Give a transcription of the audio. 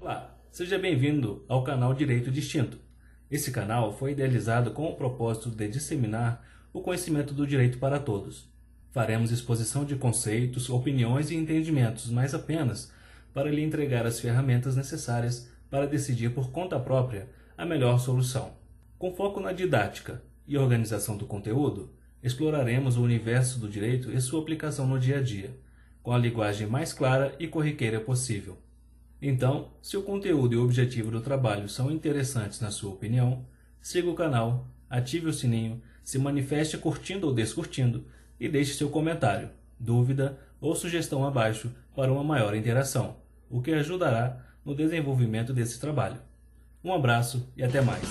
Olá, seja bem-vindo ao canal Direito Distinto. Esse canal foi idealizado com o propósito de disseminar o conhecimento do direito para todos. Faremos exposição de conceitos, opiniões e entendimentos, mas apenas para lhe entregar as ferramentas necessárias para decidir por conta própria a melhor solução. Com foco na didática e organização do conteúdo, exploraremos o universo do direito e sua aplicação no dia a dia, com a linguagem mais clara e corriqueira possível. Então, se o conteúdo e o objetivo do trabalho são interessantes na sua opinião, siga o canal, ative o sininho, se manifeste curtindo ou descurtindo e deixe seu comentário, dúvida ou sugestão abaixo para uma maior interação, o que ajudará no desenvolvimento desse trabalho. Um abraço e até mais.